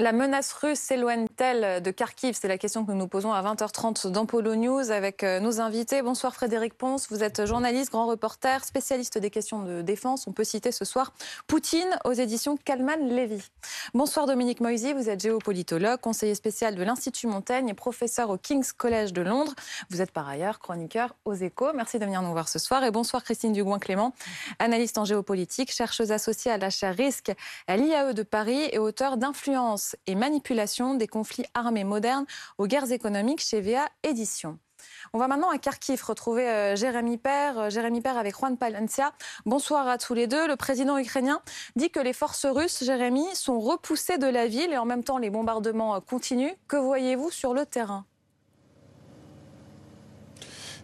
La menace russe de Kharkiv C'est la question que nous nous posons à 20h30 dans Polo News avec euh, nos invités. Bonsoir Frédéric Ponce, vous êtes journaliste, grand reporter, spécialiste des questions de défense. On peut citer ce soir Poutine aux éditions Kalman Levy. Bonsoir Dominique Moisy, vous êtes géopolitologue, conseiller spécial de l'Institut Montaigne et professeur au King's College de Londres. Vous êtes par ailleurs chroniqueur aux échos. Merci de venir nous voir ce soir. Et bonsoir Christine Dugouin-Clément, analyste en géopolitique, chercheuse associée à la chaire Risque à l'IAE de Paris et auteur d'Influence et manipulation des conflits armés modernes aux guerres économiques chez VA Éditions. On va maintenant à Kharkiv retrouver euh, Jérémy Père. Euh, Jérémy Père avec Juan Palencia. Bonsoir à tous les deux. Le président ukrainien dit que les forces russes, Jérémy, sont repoussées de la ville et en même temps les bombardements euh, continuent. Que voyez-vous sur le terrain?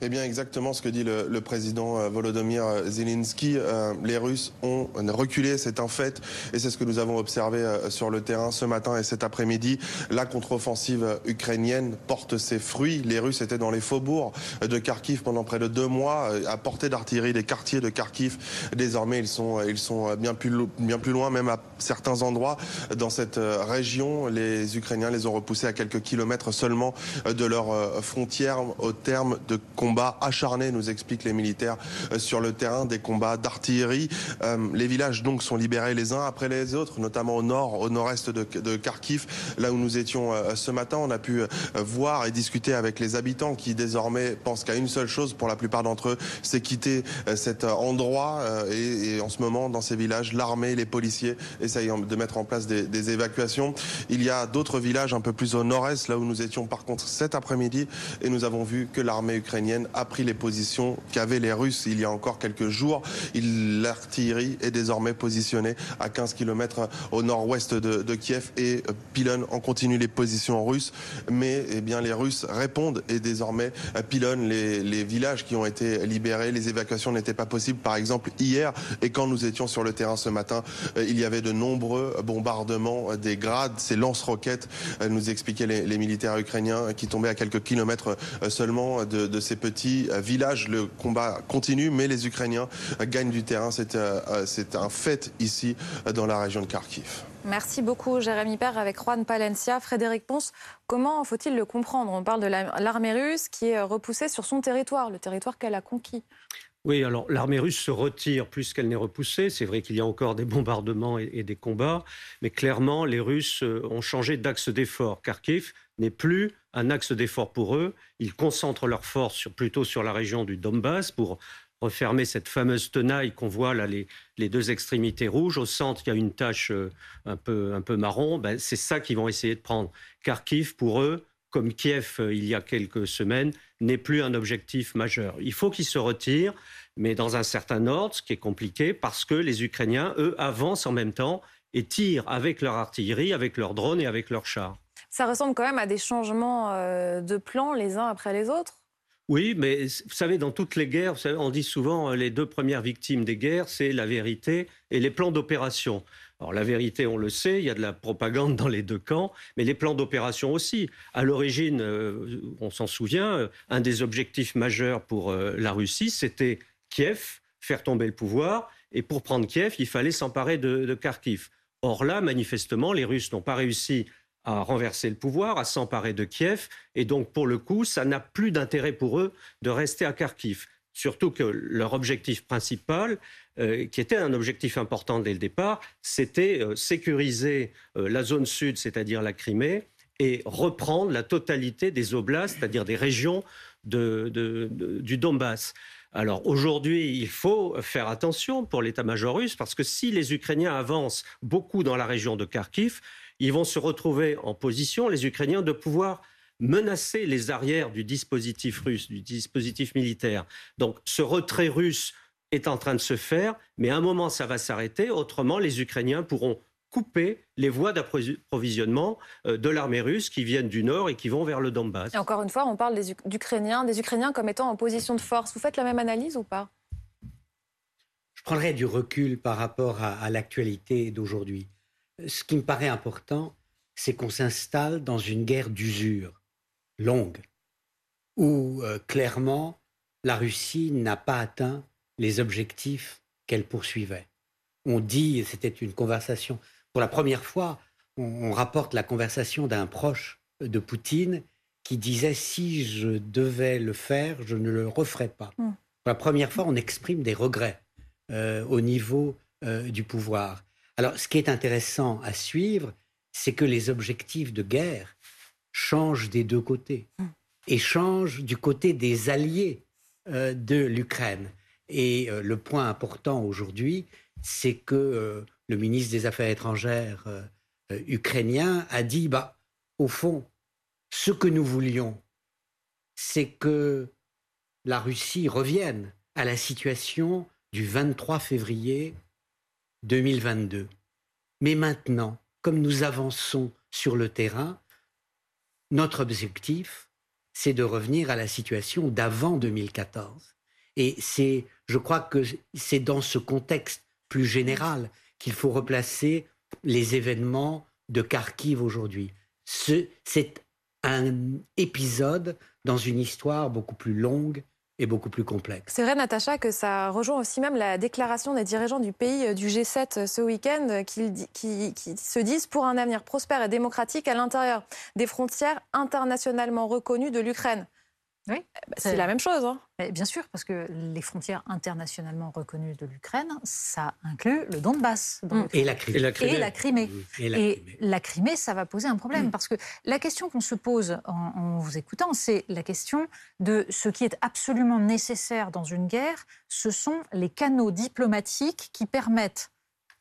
Eh bien, exactement ce que dit le, président euh, Volodymyr Zelensky. Euh, les Russes ont reculé, c'est un fait, et c'est ce que nous avons observé euh, sur le terrain ce matin et cet après-midi. La contre-offensive ukrainienne porte ses fruits. Les Russes étaient dans les faubourgs de Kharkiv pendant près de deux mois, à portée d'artillerie des quartiers de Kharkiv. Désormais, ils sont, ils sont bien, plus, bien plus loin, même à certains endroits dans cette région. Les Ukrainiens les ont repoussés à quelques kilomètres seulement de leurs frontières au terme de combats acharnés, nous expliquent les militaires euh, sur le terrain, des combats d'artillerie. Euh, les villages donc sont libérés les uns après les autres, notamment au nord, au nord-est de, Kharkiv, là où nous étions euh, ce matin. On a pu voir et discuter avec les habitants qui désormais pensent qu'à une seule chose pour la plupart d'entre eux, c'est quitter cet endroit. Et, en ce moment, dans ces villages, l'armée, les policiers essayent de mettre en place des, des évacuations. Il y a d'autres villages un peu plus au nord-est, là où nous étions par contre cet après-midi, et nous avons vu que l'armée ukrainienne a pris les positions qu'avaient les Russes il y a encore quelques jours. L'artillerie est désormais positionnée à 15 km au nord-ouest de, Kiev et euh, pilonne en continu les positions russes. Mais eh bien, les Russes répondent et désormais euh, pilonnent les, villages qui ont été libérés. Les évacuations n'étaient pas possibles, par exemple, hier. Et quand nous étions sur le terrain ce matin, euh, il y avait de nombreux bombardements des grades, ces lance-roquettes, nous expliquaient les, les, militaires ukrainiens, qui tombaient à quelques kilomètres seulement de, de ces petits euh, villages. Le combat continue, mais les Ukrainiens euh, gagnent du terrain. Euh, c'est un fait ici dans la région de Kharkiv. Merci beaucoup, Jérémy Père, avec Juan Palencia. Frédéric Ponce, comment faut-il le comprendre? On parle de l'armée russe qui est repoussée sur son territoire, le territoire qu'elle a conquis. Oui, alors l'armée russe se retire plus qu'elle n'est repoussée. C'est vrai qu'il y a encore des bombardements et, des combats, mais clairement, les Russes ont changé d'axe d'effort. Kharkiv n'est plus un axe d'effort pour eux. Ils concentrent leurs forces plutôt sur la région du Donbass pour refermer cette fameuse tenaille qu'on voit là, les, deux extrémités rouges. Au centre, il y a une tache euh, un peu, un peu marron. Ben, c'est ça qu'ils vont essayer de prendre. Kharkiv, pour eux, comme Kiev euh, il y a quelques semaines, n'est plus un objectif majeur. Il faut qu'ils se retirent, mais dans un certain ordre, ce qui est compliqué, parce que les Ukrainiens, eux, avancent en même temps et tirent avec leur artillerie, avec leurs drones et avec leurs chars. Ça ressemble quand même à des changements euh, de plans les uns après les autres? Oui, mais vous savez, dans toutes les guerres, on dit souvent euh, les deux premières victimes des guerres, c'est la vérité et les plans d'opération. Alors la vérité, on le sait, il y a de la propagande dans les deux camps, mais les plans d'opération aussi. À l'origine, euh, on s'en souvient, un des objectifs majeurs pour la Russie, c'était Kiev, faire tomber le pouvoir, et pour prendre Kiev, il fallait s'emparer de, de Kharkiv. Or là, manifestement, les Russes n'ont pas réussi à renverser le pouvoir, à s'emparer de Kiev. Et donc, pour le coup, ça n'a plus d'intérêt pour eux de rester à Kharkiv. Surtout que leur objectif principal, euh, qui était un objectif important dès le départ, c'était euh, sécuriser euh, la zone sud, c'est-à-dire la Crimée, et reprendre la totalité des oblasts, c'est-à-dire des régions du Donbass. Alors aujourd'hui, il faut faire attention pour l'état-major russe, parce que si les Ukrainiens avancent beaucoup dans la région de Kharkiv, ils vont se retrouver en position, les Ukrainiens, de pouvoir menacer les arrières du dispositif russe, du dispositif militaire. Donc ce retrait russe est en train de se faire, mais à un moment, ça va s'arrêter. Autrement, les Ukrainiens pourront couper les voies d'approvisionnement euh, de l'armée russe qui viennent du nord et qui vont vers le Donbass. Et encore une fois, on parle des Ukrainiens, des Ukrainiens comme étant en position de force. Vous faites la même analyse ou pas? Je prendrais du recul par rapport à l'actualité d'aujourd'hui ce qui me paraît important, c'est qu'on s'installe dans une guerre d'usure longue, où euh, clairement la Russie n'a pas atteint les objectifs qu'elle poursuivait. On dit, c'était une conversation pour la première fois on, rapporte la conversation d'un proche de Poutine qui disait si je devais le faire, je ne le referais pas. Hmm. Pour la première fois, on exprime des regrets euh, au niveau euh, du pouvoir. Alors, ce qui est intéressant à suivre, c'est que les objectifs de guerre changent des deux côtés hmm. et changent du côté des alliés euh, de l'Ukraine. Et le point important aujourd'hui, c'est que le ministre des Affaires étrangères ukrainien a dit, bah, au fond, ce que nous voulions, c'est que la Russie revienne à la situation du 23 février 2022. Mais maintenant, comme nous avançons sur le terrain, notre objectif, c'est de revenir à la situation d'avant 2014. Et c'est, je crois que c'est dans ce contexte plus général qu'il faut replacer les événements de Kharkiv aujourd'hui. C'est un épisode dans une histoire beaucoup plus longue beaucoup plus complexe. C'est vrai, Natacha, que ça rejoint aussi même la déclaration des dirigeants du pays euh, du G7 euh, ce week-end euh, qui, qui, se disent pour un avenir prospère et démocratique à l'intérieur des frontières internationalement reconnues de l'Ukraine. Oui, bah, c'est la même chose. Hein. bien sûr, parce que les frontières internationalement reconnues de l'Ukraine, ça inclut le Donbass. Mmh. Et, la Crimée. Et la Crimée. Et la Crimée. ça va poser un problème, mmh. parce que la question qu'on se pose en, vous écoutant, c'est la question de ce qui est absolument nécessaire dans une guerre, ce sont les canaux diplomatiques qui permettent,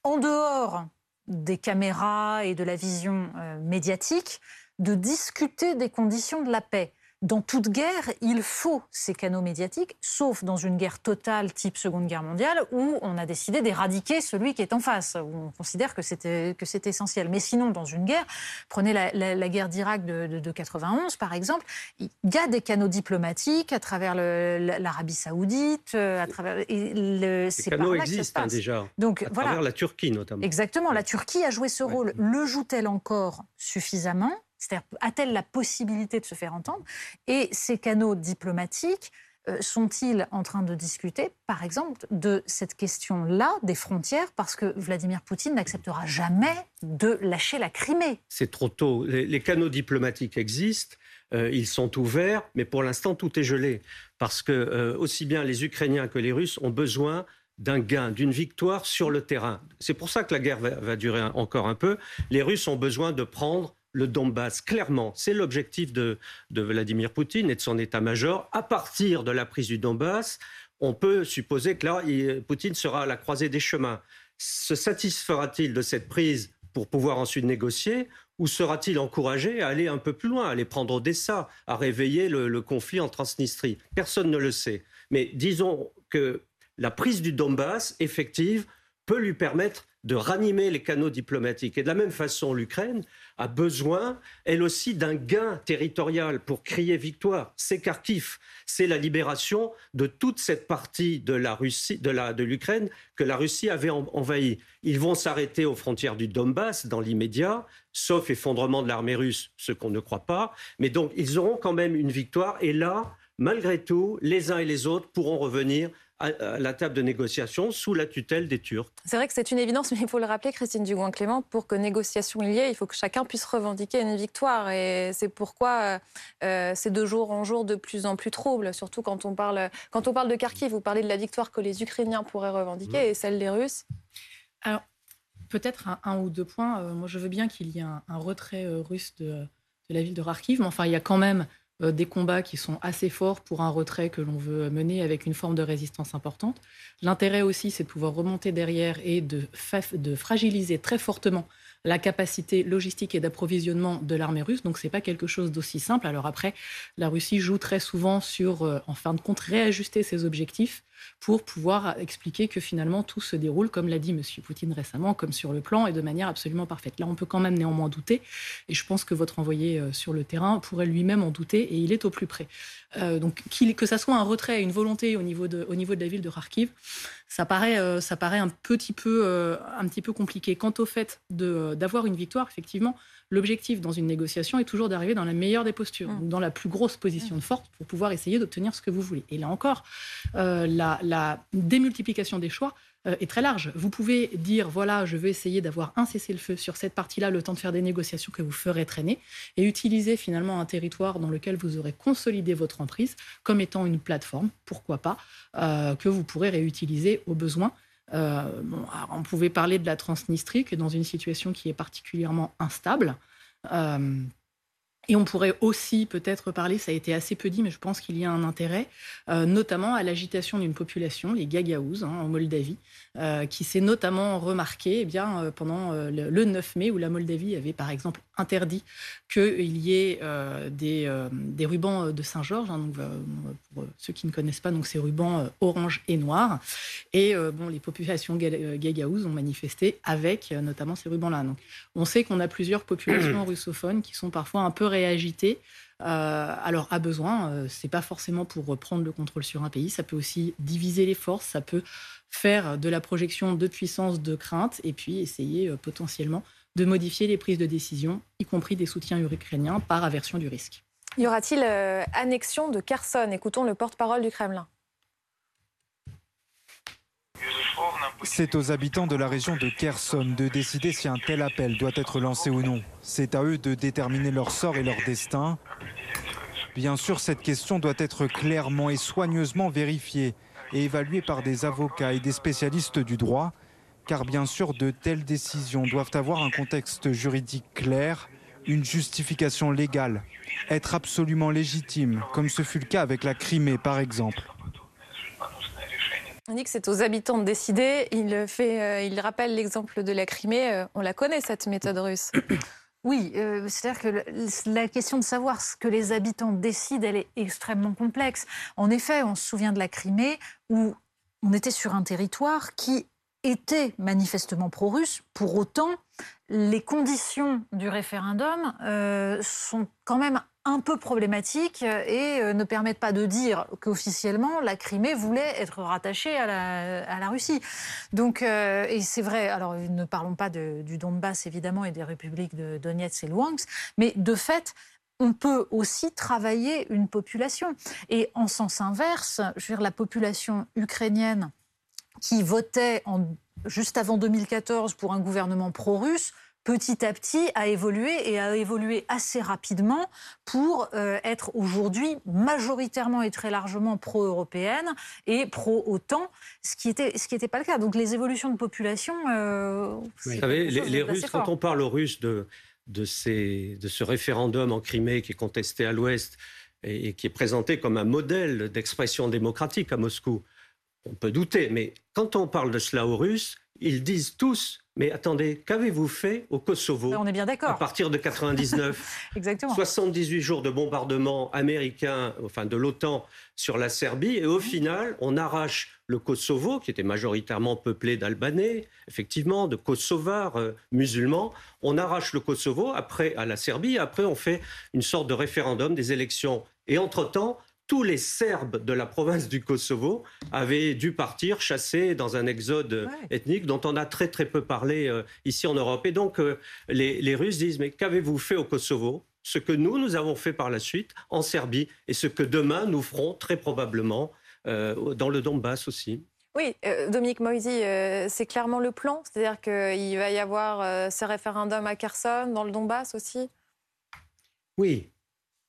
en dehors des caméras et de la vision euh, médiatique, de discuter des conditions de la paix dans toute guerre, il faut ces canaux médiatiques, sauf dans une guerre totale type Seconde Guerre mondiale, où on a décidé d'éradiquer celui qui est en face, où on considère que c'est essentiel. Mais sinon, dans une guerre, prenez la, guerre d'Irak de, de, 91, par exemple, il y a des canaux diplomatiques à travers l'Arabie saoudite, euh, à travers... le, ces canaux existent hein, déjà, Donc, à travers la Turquie notamment. Exactement, la Turquie a joué ce rôle. Le joue-t-elle encore suffisamment? C'est-à-dire, a-t-elle la possibilité de se faire entendre? Et ces canaux diplomatiques euh, sont-ils en train de discuter, par exemple, de cette question-là des frontières, parce que Vladimir Poutine n'acceptera jamais de lâcher la Crimée C'est trop tôt. Les, canaux diplomatiques existent. Euh, ils sont ouverts, mais pour l'instant, tout est gelé. Parce que euh, aussi bien les Ukrainiens que les Russes ont besoin d'un gain, d'une victoire sur le terrain. C'est pour ça que la guerre va, durer encore un peu. Les Russes ont besoin de prendre le Donbass, clairement. C'est l'objectif de, Vladimir Poutine et de son état-major. À partir de la prise du Donbass, on peut supposer que là, Poutine sera à la croisée des chemins. Se satisfera-t-il de cette prise pour pouvoir ensuite négocier ou sera-t-il encouragé à aller un peu plus loin, à aller prendre Odessa, à réveiller le, le conflit en Transnistrie? Personne ne le sait. Mais disons que la prise du Donbass, effective, peut lui permettre de ranimer les canaux diplomatiques. Et de la même façon, l'Ukraine a besoin, elle aussi, d'un gain territorial pour crier victoire. C'est Kharkiv, c'est la libération de toute cette partie de la Russie, de la de l'Ukraine que la Russie avait envahie. Ils vont s'arrêter aux frontières du Donbass dans l'immédiat, sauf effondrement de l'armée russe, ce qu'on ne croit pas. Mais donc, ils auront quand même une victoire. Et là, malgré tout, les uns et les autres pourront revenir à la table de négociation sous la tutelle des Turcs. C'est vrai que c'est une évidence, mais il faut le rappeler, Christine Dugouin-Clément, pour que négociation il y ait, il faut que chacun puisse revendiquer une victoire. Et c'est pourquoi euh, c'est de jour en jour de plus en plus trouble, surtout quand on parle, quand on parle de Kharkiv, vous parlez de la victoire que les Ukrainiens pourraient revendiquer et celle des Russes. Alors, peut-être un, ou deux points. Euh, moi, je veux bien qu'il y ait un, retrait euh, russe de, de, la ville de Kharkiv, mais enfin, il y a quand même euh, des combats qui sont assez forts pour un retrait que l'on veut mener avec une forme de résistance importante. L'intérêt aussi, c'est de pouvoir remonter derrière et de, de fragiliser très fortement la capacité logistique et d'approvisionnement de l'armée russe. Donc, ce n'est pas quelque chose d'aussi simple. Alors après, la Russie joue très souvent sur, euh, en fin de compte, réajuster ses objectifs pour pouvoir expliquer que finalement tout se déroule, comme l'a dit M. Poutine récemment, comme sur le plan et de manière absolument parfaite. Là, on peut quand même néanmoins douter, et je pense que votre envoyé euh, sur le terrain pourrait lui-même en douter, et il est au plus près. Euh, donc, que ça soit un retrait, une volonté au niveau de, au niveau de la ville de Kharkiv, ça paraît, euh, ça paraît un petit peu, euh, un petit peu compliqué. Quant au fait d'avoir une victoire, effectivement, l'objectif dans une négociation est toujours d'arriver dans la meilleure des postures, mm. dans la plus grosse position de force pour pouvoir essayer d'obtenir ce que vous voulez. Et là encore, euh, la, démultiplication des choix euh, est très large. Vous pouvez dire, voilà, je veux essayer d'avoir un cessez-le-feu sur cette partie-là, le temps de faire des négociations que vous ferez traîner, et utiliser finalement un territoire dans lequel vous aurez consolidé votre emprise comme étant une plateforme, pourquoi pas, euh, que vous pourrez réutiliser au besoin. on pouvait parler de la Transnistrie, qui dans une situation qui est particulièrement instable. Et on pourrait aussi peut-être parler, ça a été assez peu dit, mais je pense qu'il y a un intérêt, euh, notamment à l'agitation d'une population, les Gagaouzes, hein, en Moldavie, euh, qui s'est notamment remarqué eh bien, euh, pendant le, 9 mai, où la Moldavie avait par exemple interdit qu'il y ait des, des, rubans de Saint-Georges. Hein, pour ceux qui ne connaissent pas, donc ces rubans orange et noir. Et bon, les populations Gagaouzes ont manifesté avec notamment ces rubans-là. Donc, on sait qu'on a plusieurs populations russophones qui sont parfois un peu réagité. Euh, alors, à besoin, ce euh, c'est pas forcément pour prendre le contrôle sur un pays, ça peut aussi diviser les forces, ça peut faire de la projection de puissance, de crainte, et puis essayer euh, potentiellement de modifier les prises de décision, y compris des soutiens ukrainiens, par aversion du risque. Y aura-t-il annexion de Kherson? Écoutons le porte-parole du Kremlin. C'est aux habitants de la région de Kherson de décider si un tel appel doit être lancé ou non. C'est à eux de déterminer leur sort et leur destin. Bien sûr, cette question doit être clairement et soigneusement vérifiée et évaluée par des avocats et des spécialistes du droit, car bien sûr, de telles décisions doivent avoir un contexte juridique clair, une justification légale, être absolument légitime, comme ce fut le cas avec la Crimée par exemple. On dit que c'est aux habitants de décider. Il, fait, euh, il rappelle l'exemple de la Crimée. Euh, on la connaît, cette méthode russe. Oui, euh, c'est-à-dire que la question de savoir ce que les habitants décident, elle est extrêmement complexe. En effet, on se souvient de la Crimée où on était sur un territoire qui était manifestement pro-russe. Pour autant, les conditions du référendum sont quand même un peu problématique et euh, ne permettent pas de dire qu'officiellement la Crimée voulait être rattachée à la, Russie. Donc, euh, et c'est vrai, alors ne parlons pas du Donbass évidemment et des républiques de Donetsk et Luhansk, mais de fait, on peut aussi travailler une population. Et en sens inverse, je veux dire, la population ukrainienne qui votait en, juste avant 2014 pour un gouvernement pro-russe petit à petit a évolué et a évolué assez rapidement pour euh, être aujourd'hui majoritairement et très largement pro-européenne et pro-OTAN, ce qui n'était ce qui était pas le cas. Donc les évolutions de population. Euh, Vous savez, les, Russes, quand on parle aux Russes de, de, ces, de ce référendum en Crimée qui est contesté à l'Ouest et, et qui est présenté comme un modèle d'expression démocratique à Moscou, on peut douter, mais quand on parle de cela aux Russes, ils disent tous mais attendez, qu'avez-vous fait au Kosovo On est bien d'accord. À partir de 99, Exactement. 78 jours de bombardement américain, enfin de l'OTAN sur la Serbie, et au final, on arrache le Kosovo, qui était majoritairement peuplé d'Albanais, effectivement, de Kosovars euh, musulmans. On arrache le Kosovo après à la Serbie, après on fait une sorte de référendum, des élections. Et entre-temps, tous les Serbes de la province du Kosovo avaient dû partir chasser dans un exode ethnique dont on a très très peu parlé euh, ici en Europe. Et donc euh, les, Russes disent mais qu'avez-vous fait au Kosovo? Ce que nous, nous avons fait par la suite en Serbie et ce que demain nous ferons très probablement euh, dans le Donbass aussi. Oui, Dominique Moisy, c'est clairement le plan, c'est-à-dire qu'il va y avoir ces référendums à Kherson, dans le Donbass aussi? Oui.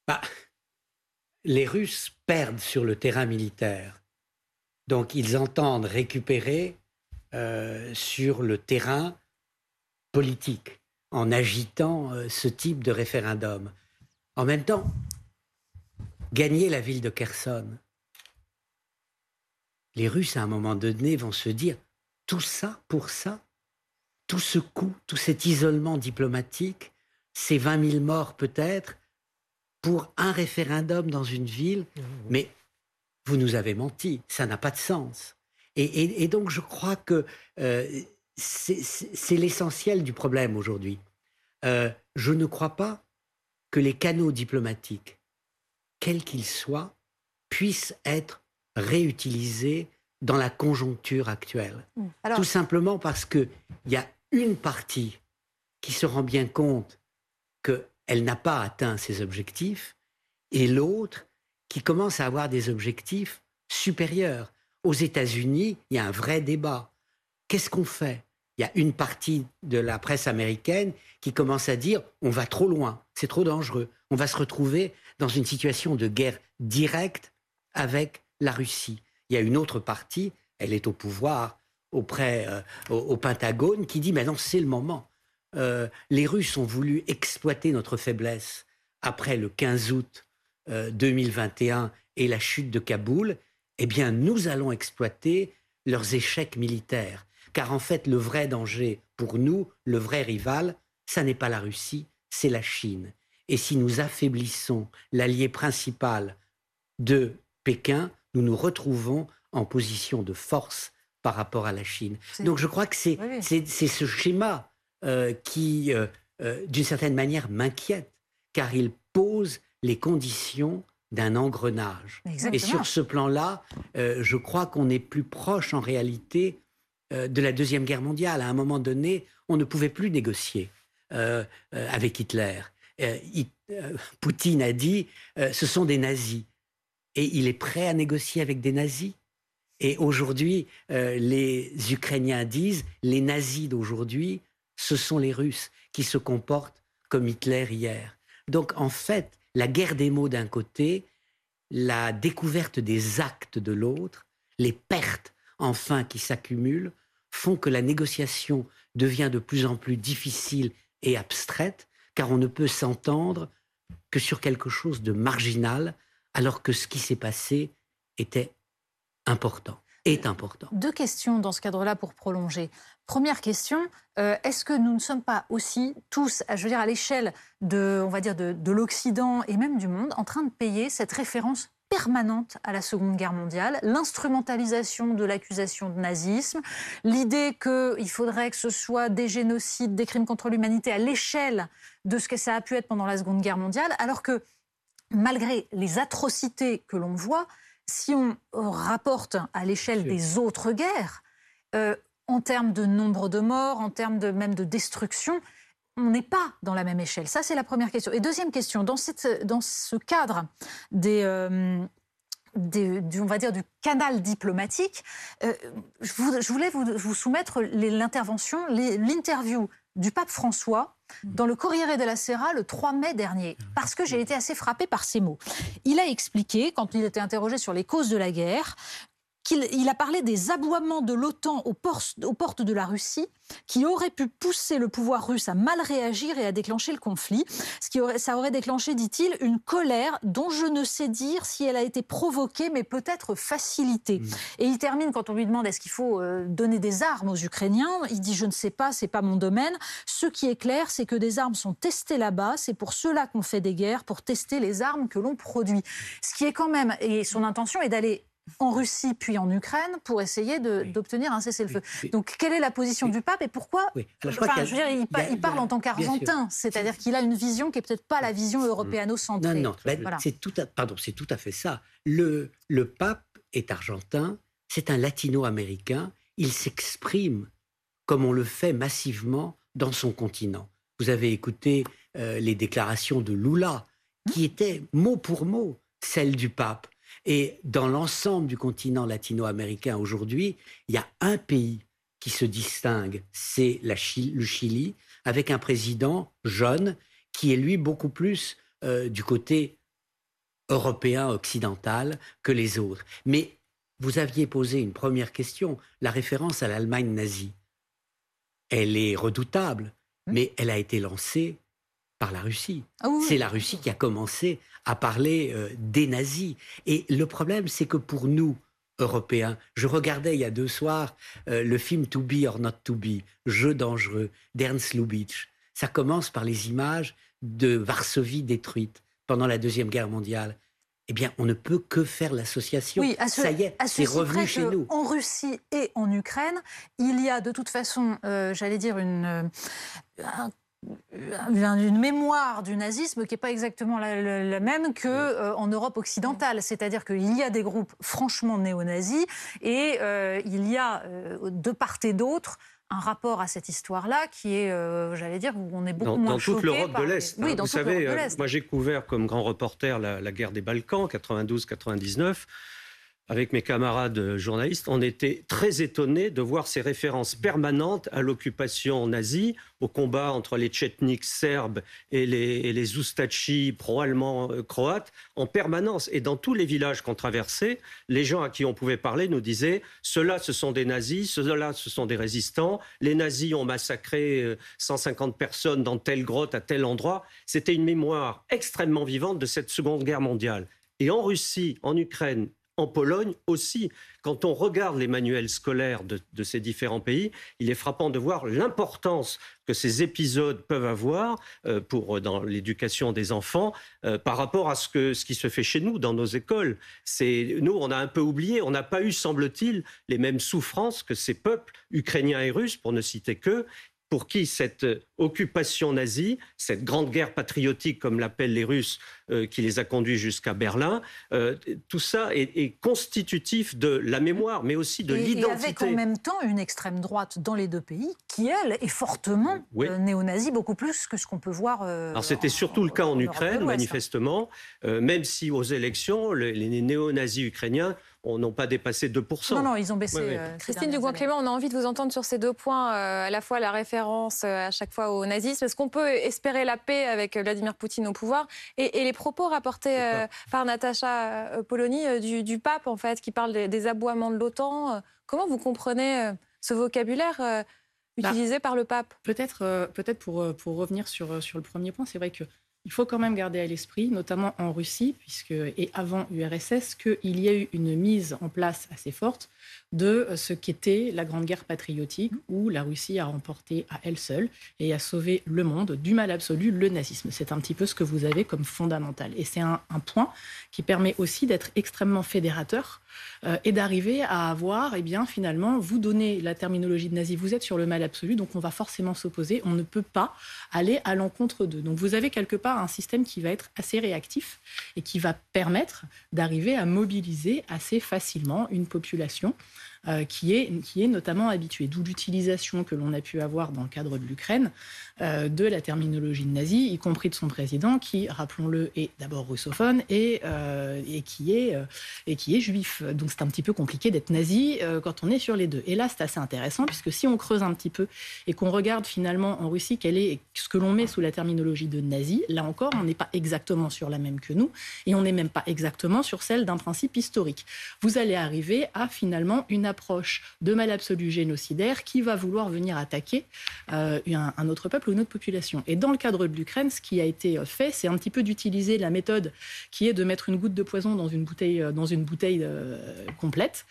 Bah, les Russes perdent sur le terrain militaire. Donc ils entendent récupérer euh, sur le terrain politique en agitant euh, ce type de référendum. En même temps, gagner la ville de Kherson, les Russes à un moment donné vont se dire tout ça pour ça, tout ce coup, tout cet isolement diplomatique, ces 20 000 morts peut-être, pour un référendum dans une ville, mais vous nous avez menti, ça n'a pas de sens. Et, donc je crois que euh, c'est l'essentiel du problème aujourd'hui. Euh, je ne crois pas que les canaux diplomatiques, quels qu'ils soient, puissent être réutilisés dans la conjoncture actuelle. Mmh. Tout simplement parce qu'il y a une partie qui se rend bien compte que elle n'a pas atteint ses objectifs, et l'autre qui commence à avoir des objectifs supérieurs. aux États-Unis, il y a un vrai débat. Qu'est-ce qu'on fait? Il y a une partie de la presse américaine qui commence à dire on va trop loin, c'est trop dangereux, on va se retrouver dans une situation de guerre directe avec la Russie. Il y a une autre partie, elle est au pouvoir, auprès euh, au, Pentagone, qui dit mais non, c'est le moment. Euh, les Russes ont voulu exploiter notre faiblesse après le 15 août 2021 euh, et la chute de Kaboul. Eh bien, nous allons exploiter leurs échecs militaires. Car en fait, le vrai danger pour nous, le vrai rival, ça n'est pas la Russie, c'est la Chine. Et si nous affaiblissons l'allié principal de Pékin, nous nous retrouvons en position de force par rapport à la Chine. Donc je crois que c'est ce schéma qui, euh, euh, d'une certaine manière, m'inquiète, car il pose les conditions d'un engrenage. Et sur ce plan-là, je crois qu'on est plus proche en réalité de la Deuxième Guerre mondiale. À un moment donné, on ne pouvait plus négocier avec Hitler. Poutine a dit, ce sont des nazis et il est prêt à négocier avec des nazis. Et aujourd'hui, euh, les Ukrainiens disent, les nazis d'aujourd'hui, ce sont les Russes qui se comportent comme Hitler hier. Donc en fait, la guerre des mots d'un côté, la découverte des actes de l'autre, les pertes enfin qui s'accumulent, font que la négociation devient de plus en plus difficile et abstraite, car on ne peut s'entendre que sur quelque chose de marginal, alors que ce qui s'est passé était important, est important. Deux questions dans ce cadre-là pour prolonger. Première question, euh, est-ce que nous ne sommes pas aussi tous, je veux dire à l'échelle de, on va dire de, de l'Occident et même du monde, en train de payer cette référence permanente à la Seconde Guerre mondiale, l'instrumentalisation de l'accusation de nazisme, l'idée qu'il faudrait que ce soit des génocides, des crimes contre l'humanité à l'échelle de ce que ça a pu être pendant la Seconde Guerre mondiale, alors que malgré les atrocités que l'on voit, si on rapporte à l'échelle des autres guerres, euh, en termes de nombre de morts, en termes de, même de destruction, on n'est pas dans la même échelle. Ça, c'est la première question. Et deuxième question, dans, ce cadre. Euh, du, on va dire, du canal diplomatique, euh, je, voulais vous soumettre l'intervention, l'interview du pape François dans le Corriere della Sera le 3 mai dernier, parce que j'ai été assez frappée par ces mots. Il a expliqué, quand il était interrogé sur les causes de la guerre, qu'il a parlé des aboiements de l'OTAN aux, portes de la Russie qui auraient pu pousser le pouvoir russe à mal réagir et à déclencher le conflit. Ce qui aurait, ça aurait déclenché, dit-il, une colère dont je ne sais dire si elle a été provoquée, mais peut-être facilitée. Mmh. Et il termine quand on lui demande est-ce qu'il faut euh, donner des armes aux Ukrainiens? Il dit je ne sais pas, c'est pas mon domaine. Ce qui est clair, c'est que des armes sont testées là-bas. C'est pour cela qu'on fait des guerres, pour tester les armes que l'on produit. Ce qui est quand même, et son intention est d'aller en Russie puis en Ukraine pour essayer d'obtenir un cessez-le-feu. Donc, quelle est la position du pape et pourquoi il, parle en tant qu'Argentin, c'est-à-dire qu'il a une vision qui est peut-être pas la vision européano-centrée. Non, non, ben, c'est tout, à, pardon, c'est tout à fait ça. Le, le pape est argentin, c'est un latino-américain, il s'exprime comme on le fait massivement dans son continent. Vous avez écouté euh, les déclarations de Lula, qui étaient mot pour mot celles du pape. Et dans l'ensemble du continent latino-américain aujourd'hui, il y a un pays qui se distingue, c'est le Chili, avec un président jeune qui est lui beaucoup plus euh, du côté européen occidental que les autres. Mais vous aviez posé une première question, la référence à l'Allemagne nazie. Elle est redoutable, mais elle a été lancée par la Russie. Ah c'est la Russie qui a commencé à parler euh, des nazis. Et le problème, c'est que pour nous, Européens, je regardais il y a deux soirs euh, le film To Be or Not To Be, Jeu dangereux, d'Ernst Lubitsch. Ça commence par les images de Varsovie détruite pendant la Deuxième Guerre mondiale. Eh bien, on ne peut que faire l'association. Oui, ça y est, c'est revenu chez nous. En Russie et en Ukraine, il y a de toute façon, euh, j'allais dire, une, une mémoire du nazisme qui n'est pas exactement la, même qu'en euh, en Europe occidentale. C'est-à-dire qu'il y a des groupes franchement néo-nazis et euh, il y a euh, de part et d'autre un rapport à cette histoire-là qui est, j'allais dire, où on est beaucoup dans, moins dans toute l'Europe de l'Est. Oui, hein. Vous savez, moi j'ai couvert comme grand reporter la, la guerre des Balkans, 92-99. Avec mes camarades journalistes, on était très étonnés de voir ces références permanentes à l'occupation nazie, au combat entre les tchetniks serbes et les, et les pro-allemands euh, croates, en permanence. Et dans tous les villages qu'on traversait, les gens à qui on pouvait parler nous disaient ceux-là, ce sont des nazis, ceux-là, ce sont des résistants, les nazis ont massacré 150 euh, personnes dans telle grotte, à tel endroit. C'était une mémoire extrêmement vivante de cette Seconde Guerre mondiale. Et en Russie, en Ukraine en Pologne aussi. Quand on regarde les manuels scolaires de, ces différents pays, il est frappant de voir l'importance que ces épisodes peuvent avoir euh, pour, dans l'éducation des enfants euh, par rapport à ce, que, ce qui se fait chez nous, dans nos écoles. Nous, on a un peu oublié, on n'a pas eu, semble-t-il, les mêmes souffrances que ces peuples ukrainiens et russes, pour ne citer que, pour qui cette occupation nazie, cette grande guerre patriotique, comme l'appellent les Russes, euh, qui les a conduits jusqu'à Berlin, euh, tout ça est, constitutif de la mémoire, mais aussi de l'identité. Et avec en même temps une extrême droite dans les deux pays, qui, elle, est fortement euh, néo-nazie, beaucoup plus que ce qu'on peut voir. Alors c'était surtout le cas en, Ukraine, manifestement, même si aux élections, les néo-nazis ukrainiens n'ont pas dépassé 2%. Non, non, ils ont baissé. Euh, Christine Dugoin-Clément, on a envie de vous entendre sur ces deux points, euh, à la fois la référence euh, à chaque fois au nazisme. Est-ce qu'on peut espérer la paix avec Vladimir Poutine au pouvoir et, les propos rapportés par Natacha Polony du, pape, en fait, qui parle des, aboiements de l'OTAN Comment vous comprenez ce vocabulaire bah, utilisé par le pape? Peut-être peut pour, pour revenir sur, sur le premier point, c'est vrai que il faut quand même garder à l'esprit, notamment en Russie, puisque, et avant URSS, qu'il y a eu une mise en place assez forte de ce qu'était la Grande Guerre patriotique, où la Russie a remporté à elle seule et a sauvé le monde du mal absolu, le nazisme. C'est un petit peu ce que vous avez comme fondamental. Et c'est un, point qui permet aussi d'être extrêmement fédérateur euh, et d'arriver à avoir, eh bien, finalement, vous donnez la terminologie de nazi, vous êtes sur le mal absolu, donc on va forcément s'opposer, on ne peut pas aller à l'encontre d'eux. Donc vous avez quelque part un système qui va être assez réactif et qui va permettre d'arriver à mobiliser assez facilement une population euh, qui, est, qui est notamment habituée. D'où l'utilisation que l'on a pu avoir dans le cadre de l'Ukraine euh, de la terminologie nazie, y compris de son président, qui, rappelons-le, est d'abord russophone et, euh, et, qui est, et qui est juif. Donc c'est un petit peu compliqué d'être nazi quand on est sur les deux. Et là, c'est assez intéressant, puisque si on creuse un petit peu et qu'on regarde finalement en Russie quel est ce que l'on met sous la terminologie de nazi, là encore, on n'est pas exactement sur la même que nous, et on n'est même pas exactement sur celle d'un principe historique. Vous allez arriver à finalement une approche de mal absolu génocidaire qui va vouloir venir attaquer euh, un, autre peuple ou une autre population. Et dans le cadre de l'Ukraine, ce qui a été euh, fait, c'est un petit peu d'utiliser la méthode qui est de mettre une goutte de poison dans une bouteille, euh, dans une bouteille complète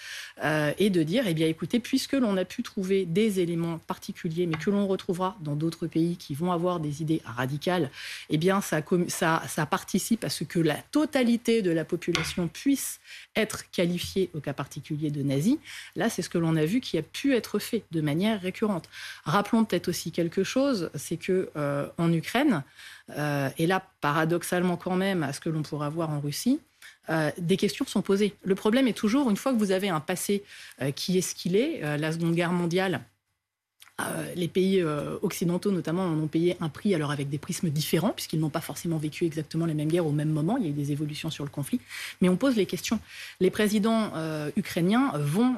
et de dire, eh bien, écoutez, puisque l'on a pu trouver des éléments particuliers, mais que l'on retrouvera dans d'autres pays qui vont avoir des idées radicales, eh bien, ça, ça, ça participe à ce que la totalité de la population puisse être qualifiée au cas particulier de nazi. Là, c'est ce que l'on a vu qui a pu être fait de manière récurrente. Rappelons peut-être aussi quelque chose, c'est que euh, en Ukraine, euh, et là paradoxalement quand même à ce que l'on pourra voir en Russie, euh, des questions sont posées. Le problème est toujours, une fois que vous avez un passé qui est ce qu'il est, la Seconde Guerre mondiale les pays euh, occidentaux, notamment, en ont payé un prix, alors avec des prismes différents, puisqu'ils n'ont pas forcément vécu exactement les mêmes guerres au même moment. Il y a eu des évolutions sur le conflit. Mais on pose les questions. Les présidents euh, ukrainiens vont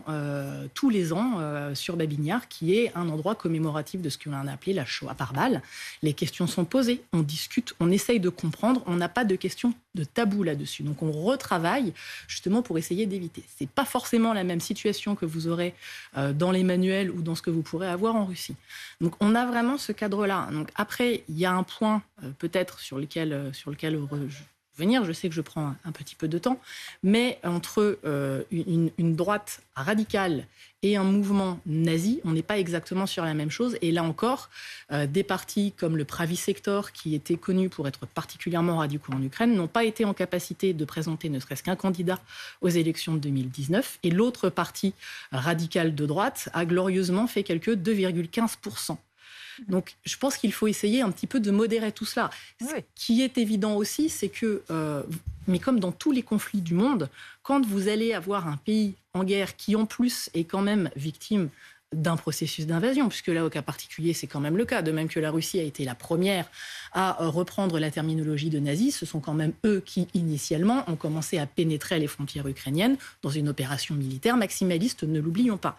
tous les ans sur Babiniar, qui est un endroit commémoratif de ce qu'on a appelé la Shoah par balle. Les questions sont posées, on discute, on essaye de comprendre. On n'a pas de questions de tabou là-dessus. Donc on retravaille justement pour essayer d'éviter. C'est pas forcément la même situation que vous aurez dans les manuels ou dans ce que vous pourrez avoir en Russie. Donc on a vraiment ce cadre-là. Donc après, il y a un point euh, peut-être sur lequel, euh, sur lequel venir. Je sais que je prends un, petit peu de temps, mais entre euh, une, droite radicale et un mouvement nazi, on n'est pas exactement sur la même chose. Et là encore, des partis comme le Pravi Sector, qui était connu pour être particulièrement radicaux en Ukraine, n'ont pas été en capacité de présenter ne serait-ce qu'un candidat aux élections de 2019. Et l'autre parti radical de droite a glorieusement fait quelque 2,15 donc, je pense qu'il faut essayer un petit peu de modérer tout cela. Ce qui est évident aussi, c'est que, euh, mais comme dans tous les conflits du monde, quand vous allez avoir un pays en guerre qui, en plus, est quand même victime d'un processus d'invasion, puisque là, au cas particulier, c'est quand même le cas. De même que la Russie a été la première à euh, reprendre la terminologie de nazis, ce sont quand même eux qui, initialement, ont commencé à pénétrer les frontières ukrainiennes dans une opération militaire maximaliste, ne l'oublions pas.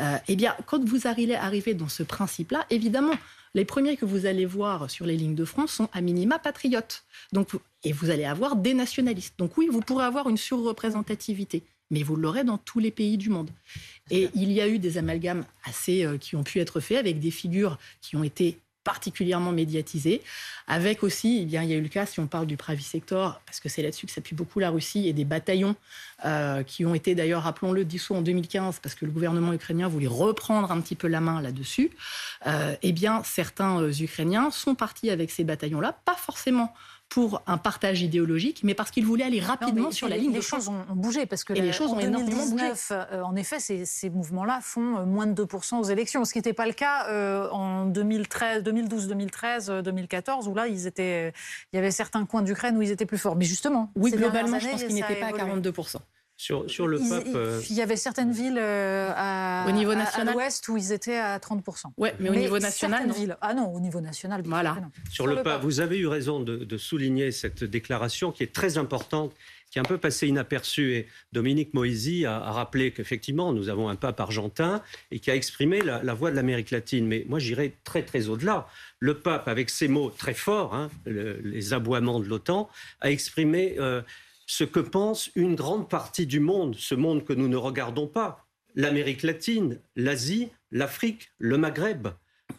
Euh, eh bien, quand vous arrivez dans ce principe-là, évidemment, les premiers que vous allez voir sur les lignes de front sont à minima patriotes. Donc, et vous allez avoir des nationalistes. Donc oui, vous pourrez avoir une surreprésentativité mais vous l'aurez dans tous les pays du monde. Et il y a eu des amalgames assez euh, qui ont pu être faits avec des figures qui ont été particulièrement médiatisées, avec aussi, eh bien, il y a eu le cas, si on parle du Pravi Sector, parce que c'est là-dessus que s'appuie beaucoup la Russie, et des bataillons euh, qui ont été d'ailleurs, rappelons-le, dissous en 2015, parce que le gouvernement ukrainien voulait reprendre un petit peu la main là-dessus, euh, eh bien, certains Ukrainiens sont partis avec ces bataillons-là, pas forcément pour un partage idéologique, mais parce qu'il voulait aller rapidement sur la ligne. Les choses ont, bougé parce que les choses ont énormément bougé. Euh, en effet, ces, mouvements-là font euh, moins de 2% aux élections, ce qui n'était pas le cas euh, en 2013, 2012, 2013, 2014, où là, ils étaient, il y avait certains coins d'Ukraine où ils étaient plus forts. Mais justement, oui, globalement, je pense qu'ils n'étaient pas à 42%. Sur, sur le peuple. Euh, il, y avait certaines villes euh, à, au niveau national. l'ouest où ils étaient à 30%. Oui, mais, au niveau national, non. Villes, ah non, au niveau national. Voilà. Sur, le, pape, vous avez eu raison de, de, souligner cette déclaration qui est très importante, qui est un peu passée inaperçue. Et Dominique Moisy a, a rappelé qu'effectivement, nous avons un pape argentin et qui a exprimé la, la voix de l'Amérique latine. Mais moi, j'irais très, très au-delà. Le pape, avec ses mots très forts, hein, les aboiements de l'OTAN, a exprimé. Euh, ce que pense une grande partie du monde, ce monde que nous ne regardons pas, l'Amérique latine, l'Asie, l'Afrique, le Maghreb.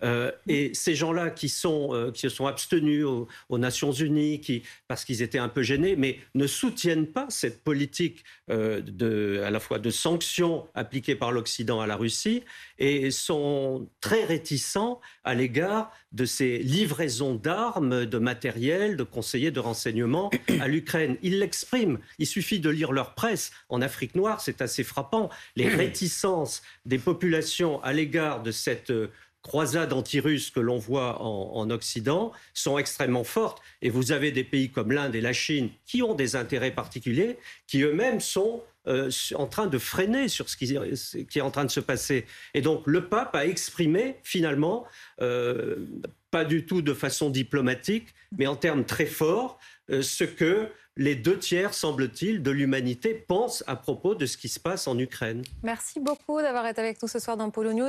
Euh, et ces gens-là euh, qui se sont abstenus aux, Nations Unies, parce qu'ils étaient un peu gênés, mais ne soutiennent pas cette politique euh, à la fois de sanctions appliquées par l'Occident à la Russie et sont très réticents à l'égard de ces livraisons d'armes, de matériel, de conseillers de renseignement à l'Ukraine. Ils l'expriment. Il suffit de lire leur presse. En Afrique noire, c'est assez frappant. Les réticences des populations à l'égard de cette croisades anti-russes que l'on voit en, Occident sont extrêmement fortes. Et vous avez des pays comme l'Inde et la Chine qui ont des intérêts particuliers, qui eux-mêmes sont euh, en train de freiner sur ce qui, est en train de se passer. Et donc le pape a exprimé finalement, euh, pas du tout de façon diplomatique, mais en termes très forts, euh, ce que les deux tiers, semble-t-il, de l'humanité pensent à propos de ce qui se passe en Ukraine. Merci beaucoup d'avoir été avec nous ce soir dans Polo News.